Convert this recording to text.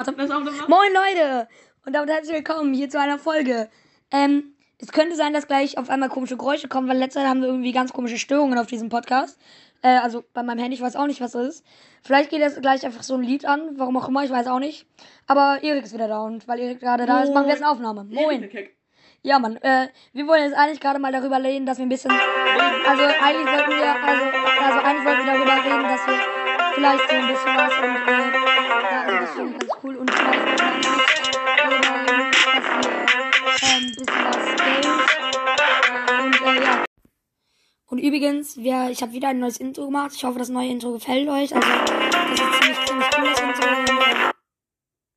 Moin Leute und damit herzlich willkommen hier zu einer Folge. Ähm, es könnte sein, dass gleich auf einmal komische Geräusche kommen, weil letzte Zeit haben wir irgendwie ganz komische Störungen auf diesem Podcast. Äh, also bei meinem Handy, ich weiß auch nicht, was das ist. Vielleicht geht jetzt gleich einfach so ein Lied an, warum auch immer, ich weiß auch nicht. Aber Erik ist wieder da und weil Erik gerade da ist, machen wir jetzt eine Aufnahme. Moin. Ja, Mann, äh, wir wollen jetzt eigentlich gerade mal darüber reden, dass wir ein bisschen, also eigentlich wollten wir, also, also eigentlich wollten wir darüber reden, dass wir vielleicht so ein bisschen was und, äh, Und übrigens, wir, ich habe wieder ein neues Intro gemacht. Ich hoffe, das neue Intro gefällt euch. Also, das ist ziemlich, ziemlich